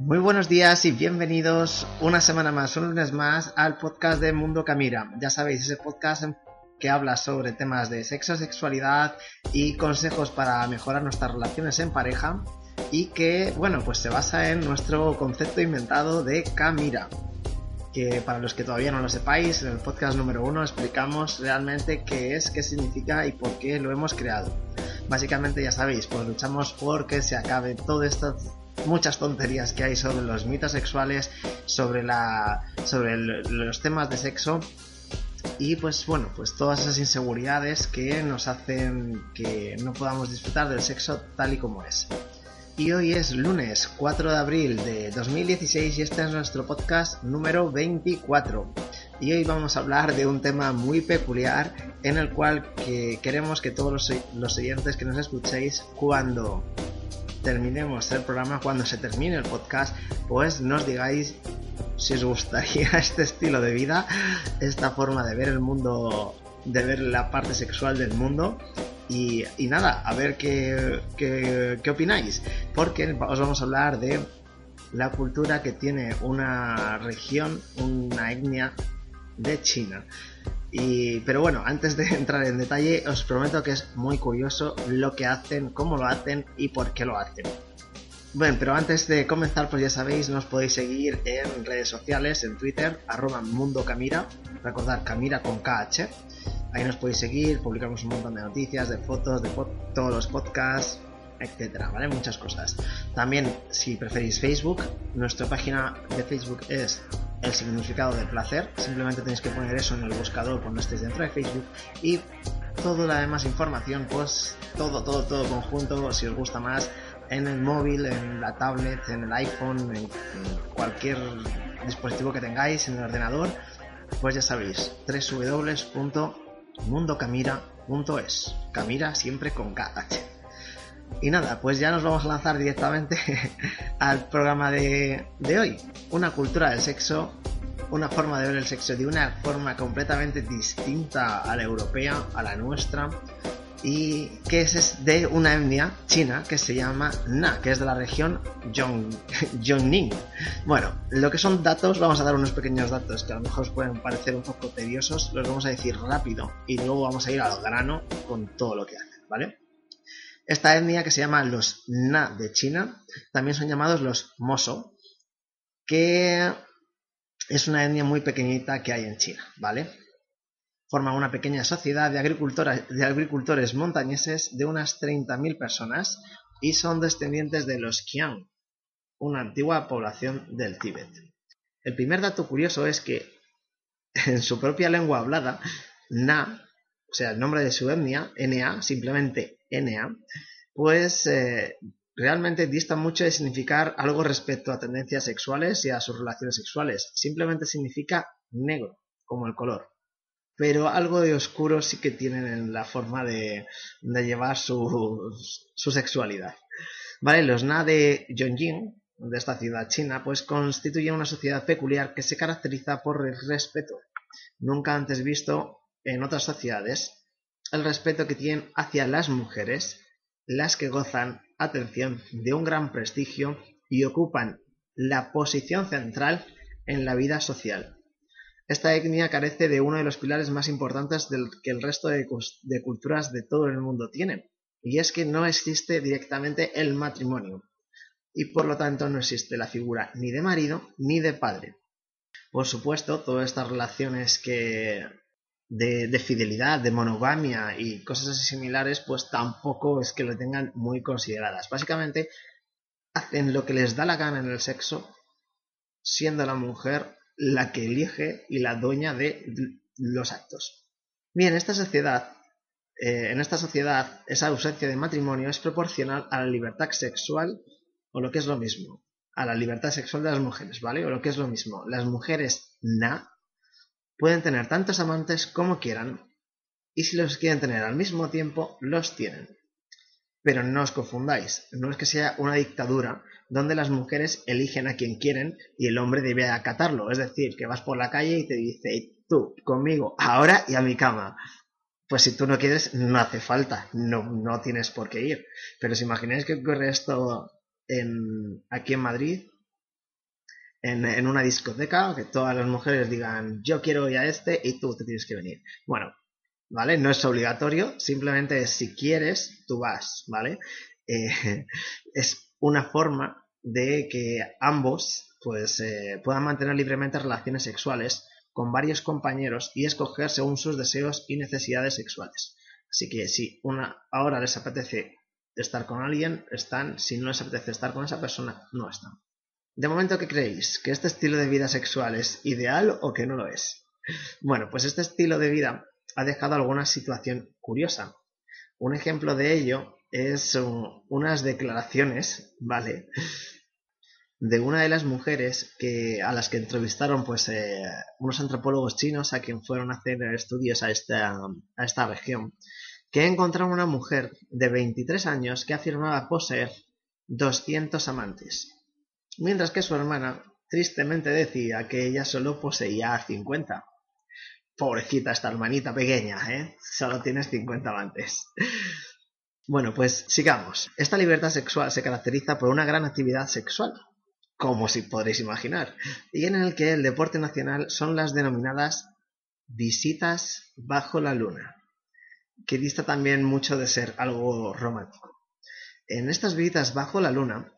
Muy buenos días y bienvenidos una semana más, un lunes más al podcast de Mundo Camira. Ya sabéis, ese podcast que habla sobre temas de sexo, sexualidad y consejos para mejorar nuestras relaciones en pareja y que, bueno, pues se basa en nuestro concepto inventado de Camira. Que para los que todavía no lo sepáis, en el podcast número uno explicamos realmente qué es, qué significa y por qué lo hemos creado. Básicamente ya sabéis, pues luchamos por que se acabe todo esto muchas tonterías que hay sobre los mitos sexuales, sobre la sobre los temas de sexo y pues bueno, pues todas esas inseguridades que nos hacen que no podamos disfrutar del sexo tal y como es. Y hoy es lunes 4 de abril de 2016 y este es nuestro podcast número 24. Y hoy vamos a hablar de un tema muy peculiar en el cual que queremos que todos los, los oyentes que nos escuchéis cuando terminemos el programa, cuando se termine el podcast, pues nos digáis si os gustaría este estilo de vida, esta forma de ver el mundo, de ver la parte sexual del mundo. Y, nada, a ver qué, qué, opináis, porque os vamos a hablar de la cultura que tiene una región, una etnia de China. Y, pero bueno, antes de entrar en detalle, os prometo que es muy curioso lo que hacen, cómo lo hacen y por qué lo hacen. Bueno, pero antes de comenzar, pues ya sabéis, nos podéis seguir en redes sociales, en Twitter, arroba Mundo Camira, recordar Camira con KH. Ahí nos podéis seguir, publicamos un montón de noticias, de fotos, de todos los podcasts, etcétera, ¿vale? Muchas cosas. También, si preferís Facebook, nuestra página de Facebook es el significado del placer. Simplemente tenéis que poner eso en el buscador cuando estéis dentro de Facebook y toda la demás información, pues todo, todo, todo conjunto, si os gusta más, en el móvil, en la tablet, en el iPhone, en, cualquier dispositivo que tengáis, en el ordenador, pues ya sabéis, www.mundocamira.es. Camira siempre con KH. Y nada, pues ya nos vamos a lanzar directamente al programa de, hoy. Una cultura del sexo, una forma de ver el sexo de una forma completamente distinta a la europea, a la nuestra, y que es de una etnia china que se llama Na, que es de la región Yongning. Bueno, lo que son datos, vamos a dar unos pequeños datos que a lo mejor pueden parecer un poco tediosos, los vamos a decir rápido y luego vamos a ir al grano con todo lo que hacen, ¿vale? Esta etnia que se llama los Na de China, también son llamados los Moso, que es una etnia muy pequeñita que hay en China, ¿vale? Forman una pequeña sociedad de, agricultores montañeses de unas 30.000 personas y son descendientes de los Qiang, una antigua población del Tíbet. El primer dato curioso es que en su propia lengua hablada, Na, o sea, el nombre de su etnia, Na, simplemente NA, pues eh, realmente dista mucho de significar algo respecto a tendencias sexuales y a sus relaciones sexuales. Simplemente significa negro, como el color. Pero algo de oscuro sí que tienen en la forma de, llevar su, sexualidad. Vale, los Na de Yongjing, de esta ciudad china, pues constituyen una sociedad peculiar que se caracteriza por el respeto, nunca antes visto en otras sociedades, el respeto que tienen hacia las mujeres, las que gozan, atención, de un gran prestigio y ocupan la posición central en la vida social. Esta etnia carece de uno de los pilares más importantes del que el resto de, de culturas de todo el mundo tienen, y es que no existe directamente el matrimonio, y por lo tanto no existe la figura ni de marido ni de padre. Por supuesto, todas estas relaciones que de, fidelidad, de monogamia y cosas así similares, pues tampoco es que lo tengan muy consideradas. Básicamente hacen lo que les da la gana en el sexo, siendo la mujer la que elige y la dueña de los actos. Bien, esta sociedad, eh, en esta sociedad, esa ausencia de matrimonio es proporcional a la libertad sexual o lo que es lo mismo, a la libertad sexual de las mujeres, ¿vale? O lo que es lo mismo, las mujeres na pueden tener tantos amantes como quieran y si los quieren tener al mismo tiempo, los tienen. Pero no os confundáis, no es que sea una dictadura donde las mujeres eligen a quien quieren y el hombre debe acatarlo. Es decir, que vas por la calle y te dice, tú, conmigo, ahora y a mi cama. Pues si tú no quieres, no hace falta, no, no tienes por qué ir. Pero si imagináis que ocurre esto en, aquí en Madrid, en, una discoteca, que todas las mujeres digan, yo quiero ir a este y tú te tienes que venir. Bueno, ¿vale? No es obligatorio, simplemente si quieres, tú vas, ¿vale? Eh, es una forma de que ambos pues eh, puedan mantener libremente relaciones sexuales con varios compañeros y escoger según sus deseos y necesidades sexuales. Así que si una ahora les apetece estar con alguien, están, si no les apetece estar con esa persona, no están. De momento, ¿qué creéis? ¿Que este estilo de vida sexual es ideal o que no lo es? Bueno, pues este estilo de vida ha dejado alguna situación curiosa. Un ejemplo de ello es unas declaraciones, ¿vale? De una de las mujeres que, a las que entrevistaron pues, eh, unos antropólogos chinos a quien fueron a hacer estudios a esta, a esta región, que encontraron una mujer de 23 años que afirmaba poseer 200 amantes, mientras que su hermana tristemente decía que ella solo poseía 50. Pobrecita esta hermanita pequeña, ¿eh? Solo tienes 50 amantes. Bueno, pues sigamos. Esta libertad sexual se caracteriza por una gran actividad sexual, como si podréis imaginar, y en el que el deporte nacional son las denominadas visitas bajo la luna, que dista también mucho de ser algo romántico. En estas visitas bajo la luna,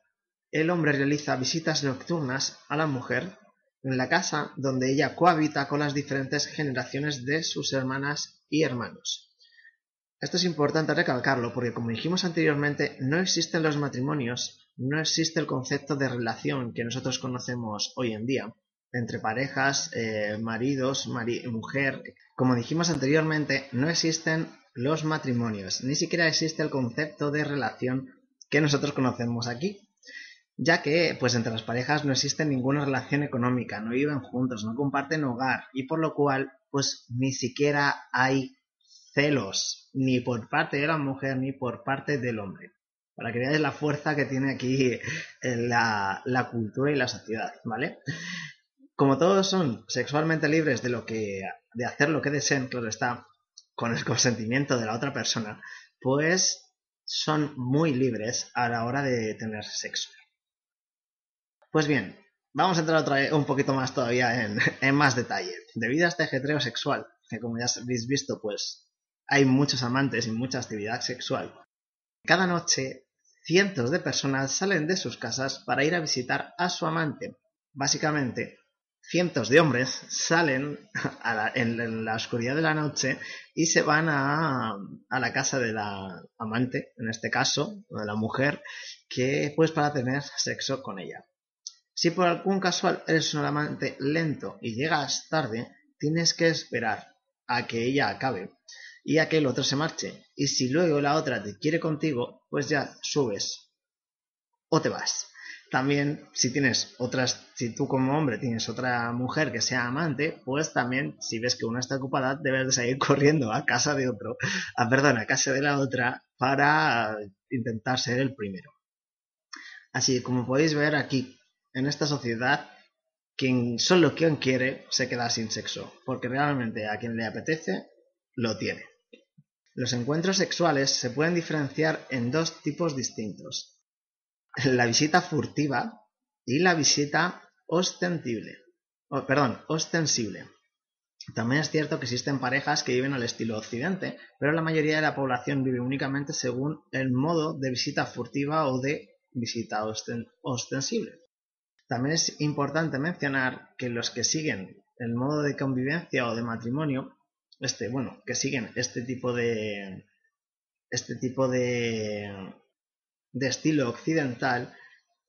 el hombre realiza visitas nocturnas a la mujer en la casa donde ella cohabita con las diferentes generaciones de sus hermanas y hermanos. Esto es importante recalcarlo porque, como dijimos anteriormente, no existen los matrimonios, no existe el concepto de relación que nosotros conocemos hoy en día entre parejas, eh, maridos, mujer. Como dijimos anteriormente, no existen los matrimonios, ni siquiera existe el concepto de relación que nosotros conocemos aquí ya que pues entre las parejas no existe ninguna relación económica, no viven juntos, no comparten hogar y por lo cual pues ni siquiera hay celos ni por parte de la mujer ni por parte del hombre. Para que veáis la fuerza que tiene aquí la, la cultura y la sociedad, ¿vale? Como todos son sexualmente libres de lo que de hacer lo que deseen, claro está, con el consentimiento de la otra persona, pues son muy libres a la hora de tener sexo. Pues bien, vamos a entrar otra vez un poquito más todavía en, más detalle. Debido a este ajetreo sexual, que como ya habéis visto, pues hay muchos amantes y mucha actividad sexual, cada noche cientos de personas salen de sus casas para ir a visitar a su amante. Básicamente, cientos de hombres salen en, la oscuridad de la noche y se van a, a, la casa de la amante, en este caso, de la mujer, que pues para tener sexo con ella. Si por algún casual eres un amante lento y llegas tarde, tienes que esperar a que ella acabe y a que el otro se marche. Y si luego la otra te quiere contigo, pues ya subes o te vas. También si tienes otras, si tú como hombre tienes otra mujer que sea amante, pues también si ves que una está ocupada, debes de salir corriendo a casa de otro, a, ah, perdón, a casa de la otra para intentar ser el primero. Así como podéis ver aquí en esta sociedad, quien solo quien quiere se queda sin sexo, porque realmente a quien le apetece, lo tiene. Los encuentros sexuales se pueden diferenciar en dos tipos distintos. La visita furtiva y la visita ostensible. perdón, ostensible. También es cierto que existen parejas que viven al estilo occidente, pero la mayoría de la población vive únicamente según el modo de visita furtiva o de visita ostensible. También es importante mencionar que los que siguen el modo de convivencia o de matrimonio, este, bueno, que siguen este tipo de este tipo de, de estilo occidental,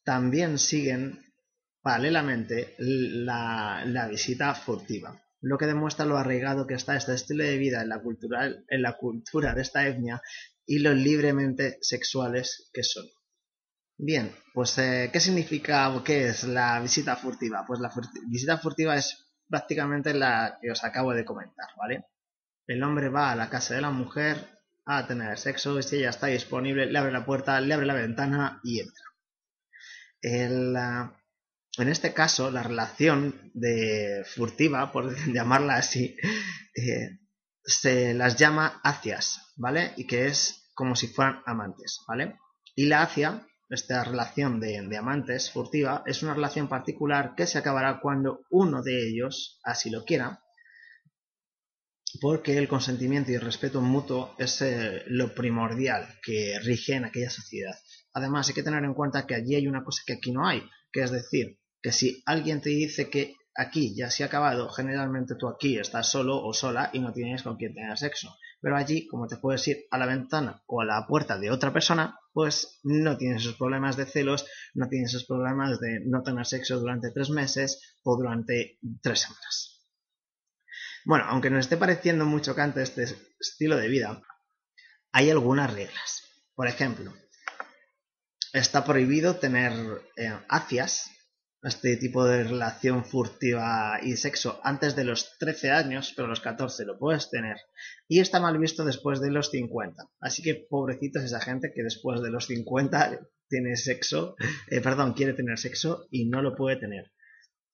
también siguen paralelamente la, visita furtiva, lo que demuestra lo arraigado que está este estilo de vida en la, en la cultura de esta etnia y lo libremente sexuales que son. Bien, pues eh, ¿qué significa o qué es la visita furtiva? Pues la visita furtiva es prácticamente la que os acabo de comentar, ¿vale? El hombre va a la casa de la mujer a tener sexo si ella está disponible, le abre la puerta, le abre la ventana y entra. en este caso, la relación de furtiva, por llamarla así, eh, se las llama acias, ¿vale? Y que es como si fueran amantes, ¿vale? Y la acia esta relación de, amantes furtiva es una relación particular que se acabará cuando uno de ellos así lo quiera, porque el consentimiento y el respeto mutuo es eh, lo primordial que rige en aquella sociedad. Además, hay que tener en cuenta que allí hay una cosa que aquí no hay, que es decir, que si alguien te dice que aquí ya se ha acabado, generalmente tú aquí estás solo o sola y no tienes con quién tener sexo. Pero allí, como te puedes ir a la ventana o a la puerta de otra persona, pues no tienes esos problemas de celos, no tienes esos problemas de no tener sexo durante tres meses o durante tres semanas. Bueno, aunque nos esté pareciendo muy chocante este estilo de vida, hay algunas reglas. Por ejemplo, está prohibido tener eh, acias este tipo de relación furtiva y sexo antes de los 13 años, pero a los 14 lo puedes tener. Y está mal visto después de los 50. Así que pobrecitos esa gente que después de los 50 tiene sexo, eh, perdón, quiere tener sexo y no lo puede tener.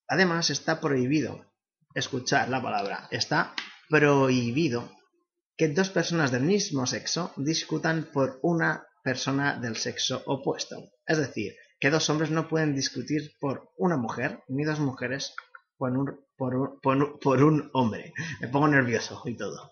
Además está prohibido, escuchar la palabra, está prohibido que dos personas del mismo sexo discutan por una persona del sexo opuesto. Es decir, que dos hombres no pueden discutir por una mujer, ni dos mujeres por un, por un, hombre. Me pongo nervioso y todo.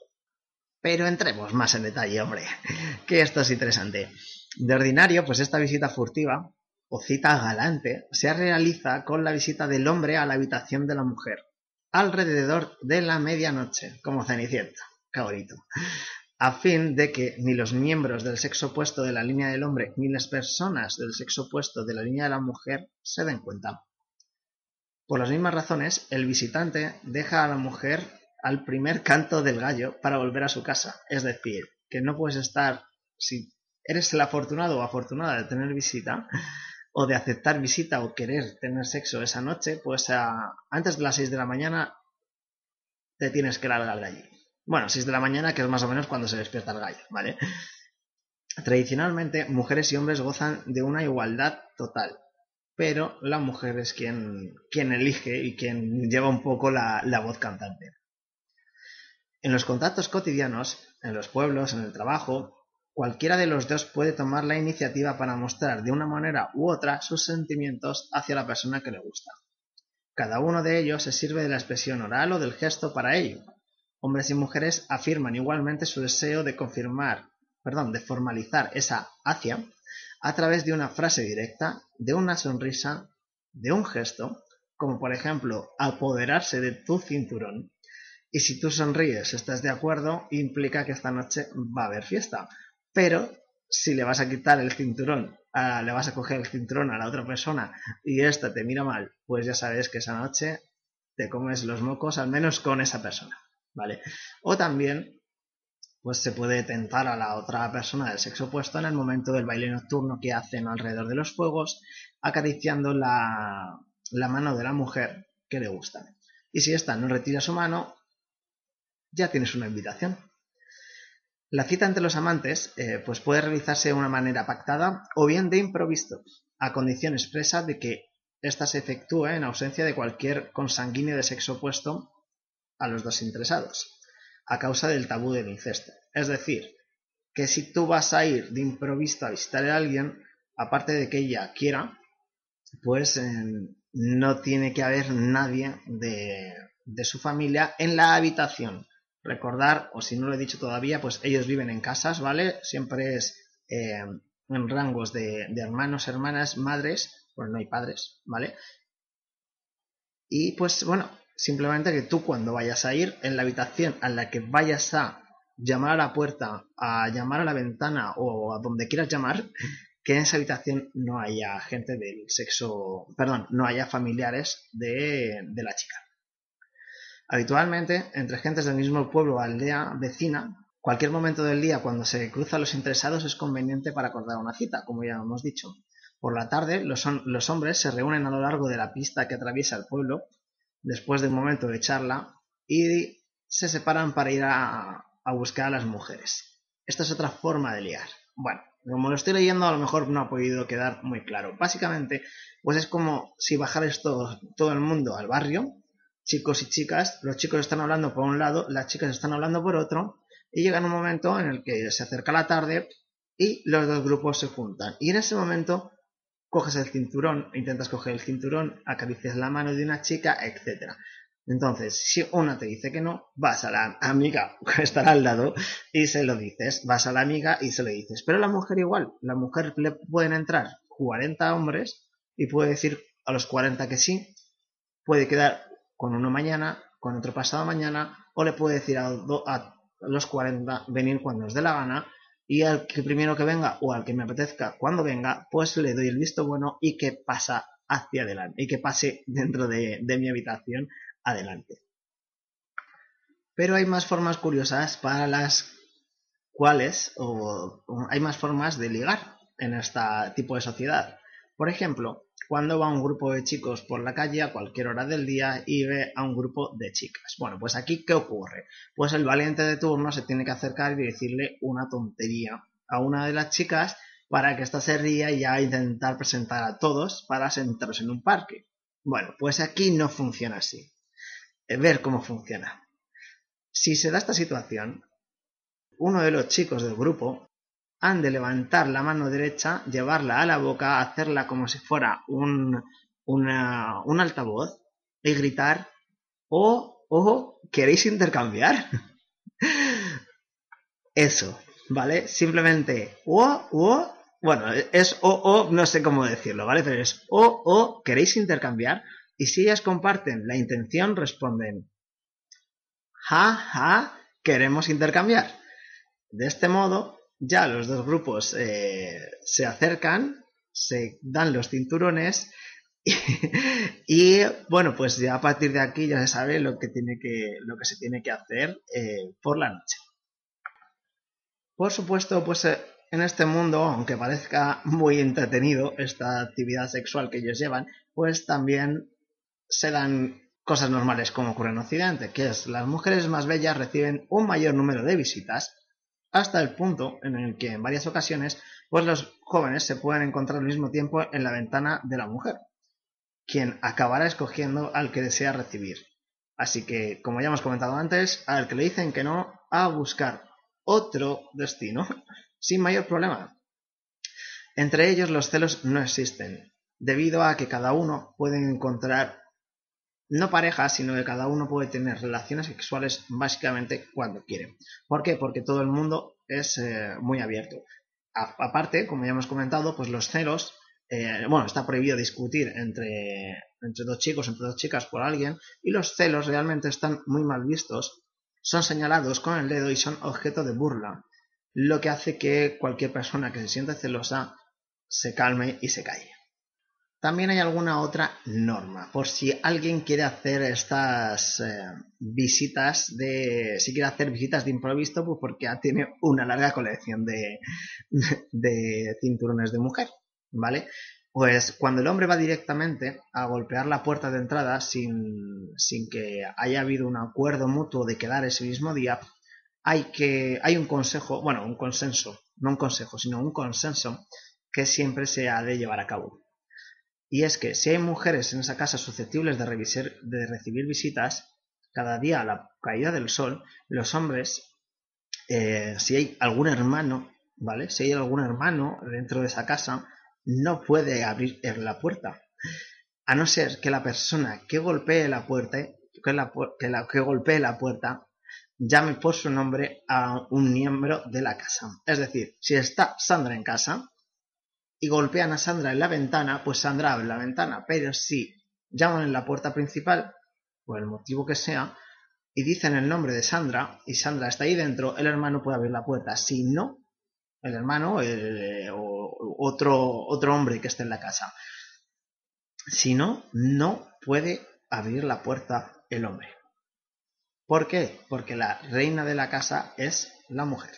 Pero entremos más en detalle, hombre, que esto es interesante. De ordinario, pues esta visita furtiva o cita galante se realiza con la visita del hombre a la habitación de la mujer, alrededor de la medianoche, como Cenicienta. Qué bonito a fin de que ni los miembros del sexo opuesto de la línea del hombre ni las personas del sexo opuesto de la línea de la mujer se den cuenta. Por las mismas razones, el visitante deja a la mujer al primer canto del gallo para volver a su casa. Es decir, que no puedes estar, si eres el afortunado o afortunada de tener visita, o de aceptar visita o querer tener sexo esa noche, pues antes de las 6 de la mañana te tienes que largar de allí. Bueno, 6 de la mañana, que es más o menos cuando se despierta el gallo, ¿vale? Tradicionalmente, mujeres y hombres gozan de una igualdad total, pero la mujer es quien, quien elige y quien lleva un poco la, la voz cantante. En los contactos cotidianos, en los pueblos, en el trabajo, cualquiera de los dos puede tomar la iniciativa para mostrar de una manera u otra sus sentimientos hacia la persona que le gusta. Cada uno de ellos se sirve de la expresión oral o del gesto para ello, Hombres y mujeres afirman igualmente su deseo de confirmar, perdón, de formalizar esa hacia a través de una frase directa, de una sonrisa, de un gesto, como por ejemplo apoderarse de tu cinturón. Y si tú sonríes, estás de acuerdo, implica que esta noche va a haber fiesta. Pero si le vas a quitar el cinturón, le vas a coger el cinturón a la otra persona y esta te mira mal, pues ya sabes que esa noche te comes los mocos, al menos con esa persona. ¿Vale? O también, pues se puede tentar a la otra persona del sexo opuesto en el momento del baile nocturno que hacen alrededor de los fuegos, acariciando la, mano de la mujer que le gusta. Y si ésta no retira su mano, ya tienes una invitación. La cita entre los amantes eh, pues puede realizarse de una manera pactada o bien de improviso, a condición expresa de que ésta se efectúe en ausencia de cualquier consanguíneo de sexo opuesto a los dos interesados, a causa del tabú del incesto. Es decir, que si tú vas a ir de improviso a visitar a alguien, aparte de que ella quiera, pues no tiene que haber nadie de, su familia en la habitación. Recordar, o si no lo he dicho todavía, pues ellos viven en casas, ¿vale? Siempre es eh, en rangos de, de, hermanos, hermanas, madres, pues no hay padres, ¿vale? Y pues bueno, Simplemente que tú cuando vayas a ir en la habitación a la que vayas a llamar a la puerta, a llamar a la ventana o a donde quieras llamar, que en esa habitación no haya gente del sexo, perdón, no haya familiares de, la chica. Habitualmente, entre gentes del mismo pueblo o aldea vecina, cualquier momento del día cuando se cruzan los interesados es conveniente para acordar una cita, como ya hemos dicho. Por la tarde, los, los hombres se reúnen a lo largo de la pista que atraviesa el pueblo, después de un momento de charla, y se separan para ir a, buscar a las mujeres. Esta es otra forma de liar. Bueno, como lo estoy leyendo, a lo mejor no ha podido quedar muy claro. Básicamente, pues es como si bajares todo, todo el mundo al barrio, chicos y chicas, los chicos están hablando por un lado, las chicas están hablando por otro, y llega un momento en el que se acerca la tarde y los dos grupos se juntan. Y en ese momento coges el cinturón, intentas coger el cinturón, acaricias la mano de una chica, etc. Entonces, si una te dice que no, vas a la amiga que estará al lado y se lo dices. Vas a la amiga y se lo dices. Pero la mujer igual. La mujer le pueden entrar 40 hombres y puede decir a los 40 que sí. Puede quedar con uno mañana, con otro pasado mañana, o le puede decir a, a los 40 venir cuando os dé la gana y al que primero que venga o al que me apetezca cuando venga, pues le doy el visto bueno y que pasa hacia adelante y que pase dentro de, de mi habitación adelante. Pero hay más formas curiosas para las cuales o, hay más formas de ligar en este tipo de sociedad. Por ejemplo, cuando va un grupo de chicos por la calle a cualquier hora del día y ve a un grupo de chicas. Bueno, pues aquí, ¿qué ocurre? Pues el valiente de turno se tiene que acercar y decirle una tontería a una de las chicas para que ésta se ría y ya intentar presentar a todos para sentarse en un parque. Bueno, pues aquí no funciona así. Eh, ver cómo funciona. Si se da esta situación, uno de los chicos del grupo han de levantar la mano derecha, llevarla a la boca, hacerla como si fuera un, un altavoz y gritar, oh, oh, ¿queréis intercambiar? Eso, ¿vale? Simplemente, oh, oh, bueno, es oh, oh, no sé cómo decirlo, ¿vale? Pero es oh, oh, ¿queréis intercambiar? Y si ellas comparten la intención, responden, ja, ja, queremos intercambiar. De este modo, ya los dos grupos eh, se acercan, se dan los cinturones y, bueno, pues ya a partir de aquí ya se sabe lo que, tiene que, lo que se tiene que hacer eh, por la noche. Por supuesto, pues eh, en este mundo, aunque parezca muy entretenido esta actividad sexual que ellos llevan, pues también se dan cosas normales como ocurre en Occidente, que es las mujeres más bellas reciben un mayor número de visitas hasta el punto en el que en varias ocasiones pues los jóvenes se pueden encontrar al mismo tiempo en la ventana de la mujer, quien acabará escogiendo al que desea recibir. Así que, como ya hemos comentado antes, al que le dicen que no, a buscar otro destino sin mayor problema. Entre ellos los celos no existen, debido a que cada uno puede encontrar no parejas, sino que cada uno puede tener relaciones sexuales básicamente cuando quiere. ¿Por qué? Porque todo el mundo es eh, muy abierto. aparte, como ya hemos comentado, pues los celos, eh, bueno, está prohibido discutir entre, entre dos chicos, entre dos chicas por alguien, y los celos realmente están muy mal vistos, son señalados con el dedo y son objeto de burla, lo que hace que cualquier persona que se sienta celosa se calme y se calle. También hay alguna otra norma, por si alguien quiere hacer estas eh, visitas de, si quiere hacer visitas de improviso, pues porque ya tiene una larga colección de, de cinturones de mujer, ¿vale? Pues cuando el hombre va directamente a golpear la puerta de entrada sin, sin que haya habido un acuerdo mutuo de quedar ese mismo día, hay que, hay un consejo, bueno, un consenso, no un consejo, sino un consenso que siempre se ha de llevar a cabo. Y es que si hay mujeres en esa casa susceptibles de, de recibir visitas, cada día a la caída del sol, los hombres, eh, si hay algún hermano, ¿vale? Si hay algún hermano dentro de esa casa, no puede abrir la puerta. A no ser que la persona que golpee la puerta, que, la, que, la, que golpee la puerta, llame por su nombre a un miembro de la casa. Es decir, si está Sandra en casa, y golpean a Sandra en la ventana, pues Sandra abre la ventana. Pero si llaman en la puerta principal, por el motivo que sea, y dicen el nombre de Sandra, y Sandra está ahí dentro, el hermano puede abrir la puerta. Si no, el hermano o otro, otro hombre que esté en la casa. Si no, no puede abrir la puerta el hombre. ¿Por qué? Porque la reina de la casa es la mujer.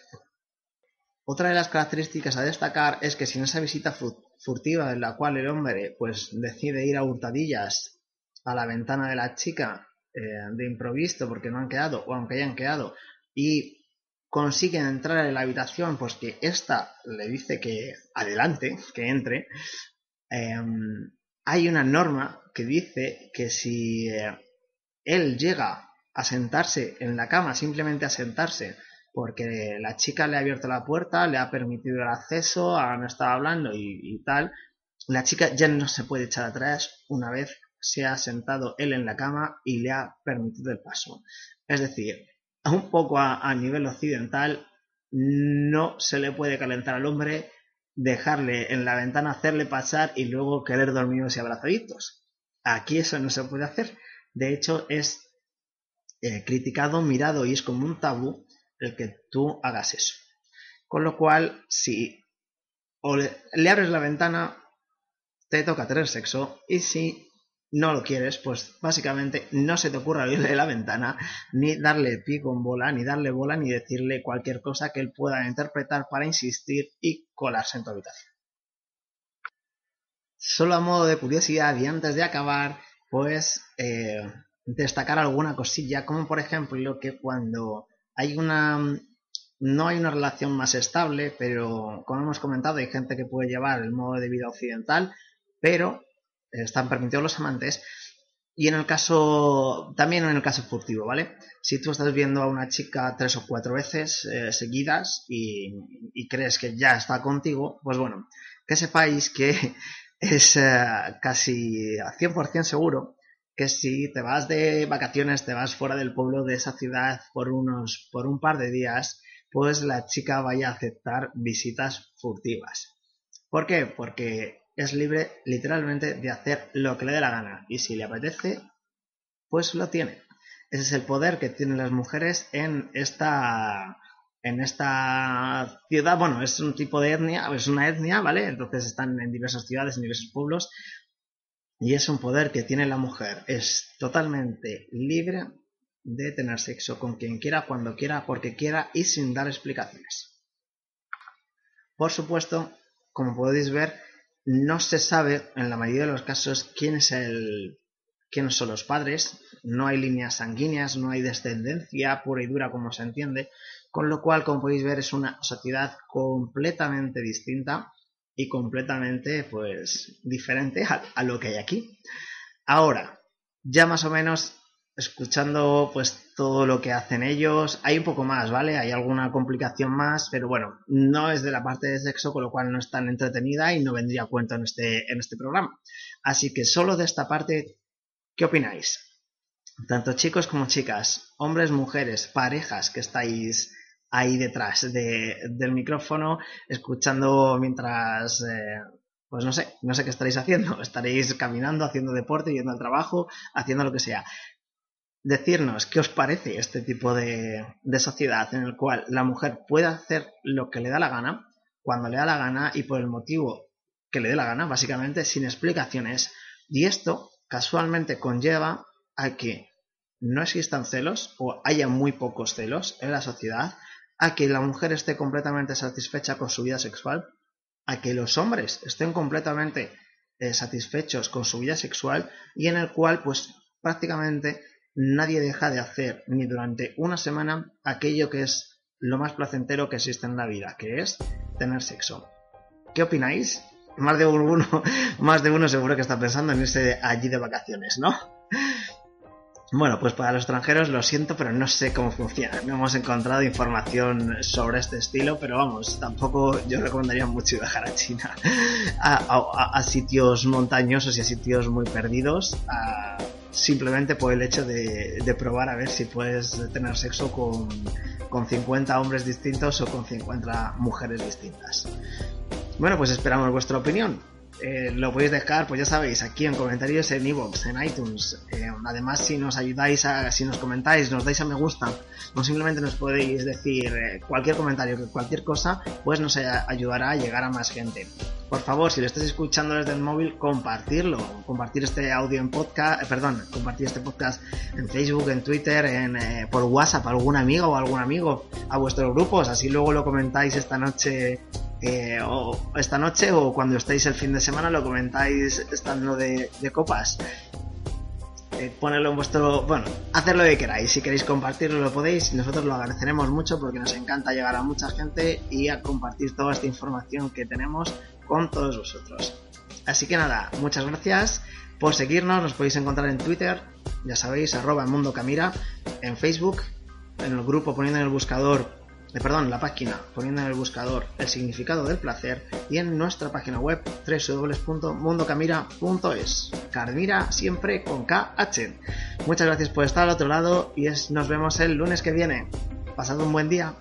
Otra de las características a destacar es que si en esa visita furtiva en la cual el hombre pues decide ir a hurtadillas a la ventana de la chica eh, de improviso porque no han quedado o aunque hayan quedado y consiguen entrar en la habitación pues que ésta le dice que adelante, que entre, em, hay una norma que dice que si eh, él llega a sentarse en la cama, simplemente a sentarse, porque la chica le ha abierto la puerta, le ha permitido el acceso, han estado hablando y, tal, la chica ya no se puede echar atrás una vez se ha sentado él en la cama y le ha permitido el paso. Es decir, un poco a, nivel occidental, no se le puede calentar al hombre, dejarle en la ventana, hacerle pasar y luego querer dormidos y abrazaditos. Aquí eso no se puede hacer. De hecho, es eh, criticado, mirado y es como un tabú el que tú hagas eso. Con lo cual, si le, abres la ventana, te toca tener sexo y si no lo quieres, pues básicamente no se te ocurra abrirle la ventana, ni darle pico en bola, ni darle bola, ni decirle cualquier cosa que él pueda interpretar para insistir y colarse en tu habitación. Solo a modo de curiosidad y antes de acabar, pues eh, destacar alguna cosilla, como por ejemplo que cuando hay una no hay una relación más estable, pero como hemos comentado, hay gente que puede llevar el modo de vida occidental, pero están permitidos los amantes. Y en el caso, también en el caso furtivo, ¿vale? Si tú estás viendo a una chica tres o cuatro veces eh, seguidas y, crees que ya está contigo, pues bueno, que sepáis que es eh, casi a 100% seguro que si te vas de vacaciones, te vas fuera del pueblo de esa ciudad por unos, por un par de días, pues la chica vaya a aceptar visitas furtivas. ¿Por qué? Porque es libre literalmente de hacer lo que le dé la gana y si le apetece, pues lo tiene. Ese es el poder que tienen las mujeres en esta en esta ciudad, bueno, es un tipo de etnia, es una etnia, ¿vale? Entonces están en diversas ciudades, en diversos pueblos, y es un poder que tiene la mujer. Es totalmente libre de tener sexo con quien quiera, cuando quiera, porque quiera y sin dar explicaciones. Por supuesto, como podéis ver, no se sabe en la mayoría de los casos quién es el quiénes son los padres, no hay líneas sanguíneas, no hay descendencia pura y dura como se entiende, con lo cual, como podéis ver, es una sociedad completamente distinta y completamente pues diferente a, lo que hay aquí. Ahora, ya más o menos escuchando pues todo lo que hacen ellos, hay un poco más, ¿vale? Hay alguna complicación más, pero bueno, no es de la parte de sexo, con lo cual no es tan entretenida y no vendría a cuento en este, en este programa. Así que solo de esta parte, ¿qué opináis? Tanto chicos como chicas, hombres, mujeres, parejas que estáis ahí detrás del micrófono, escuchando mientras, eh, pues no sé, no sé qué estaréis haciendo. Estaréis caminando, haciendo deporte, yendo al trabajo, haciendo lo que sea. Decirnos qué os parece este tipo de, de sociedad en el cual la mujer puede hacer lo que le da la gana, cuando le da la gana y por el motivo que le dé la gana, básicamente sin explicaciones. Y esto casualmente conlleva a que no existan celos o haya muy pocos celos en la sociedad a que la mujer esté completamente satisfecha con su vida sexual, a que los hombres estén completamente eh, satisfechos con su vida sexual y en el cual pues prácticamente nadie deja de hacer ni durante una semana aquello que es lo más placentero que existe en la vida, que es tener sexo. ¿Qué opináis? Más de uno, más de uno seguro que está pensando en irse allí de vacaciones, ¿no? Bueno, pues para los extranjeros lo siento, pero no sé cómo funciona. No hemos encontrado información sobre este estilo, pero vamos, tampoco yo recomendaría mucho viajar a China, a, sitios montañosos y a sitios muy perdidos, simplemente por el hecho de, probar a ver si puedes tener sexo con, con 50 hombres distintos o con 50 mujeres distintas. Bueno, pues esperamos vuestra opinión. Eh, lo podéis dejar, pues ya sabéis, aquí en comentarios en iVoox, en iTunes. Eh, además, si nos ayudáis, a, si nos comentáis, nos dais a me gusta, o simplemente nos podéis decir eh, cualquier comentario, cualquier cosa, pues nos ayudará a llegar a más gente. Por favor, si lo estáis escuchando desde el móvil, compartirlo, compartir este audio en podcast, perdón, compartir este podcast en Facebook, en Twitter, en, por WhatsApp a algún amigo o algún amigo, a vuestros grupos, así luego lo comentáis esta noche o esta noche o cuando estéis el fin de semana lo comentáis estando de, copas. Eh, ponerlo en vuestro... Bueno, hacer lo que queráis. Si queréis compartirlo lo podéis. Nosotros lo agradeceremos mucho porque nos encanta llegar a mucha gente y a compartir toda esta información que tenemos con todos vosotros. Así que nada, muchas gracias por seguirnos. Nos podéis encontrar en Twitter, ya sabéis, arroba Mundo Camira, en Facebook, en el grupo poniendo en el buscador eh, perdón, la página poniendo en el buscador el significado del placer y en nuestra página web www.mundocamira.es. Carmira siempre con KH. Muchas gracias por estar al otro lado y nos vemos el lunes que viene. Pasad un buen día.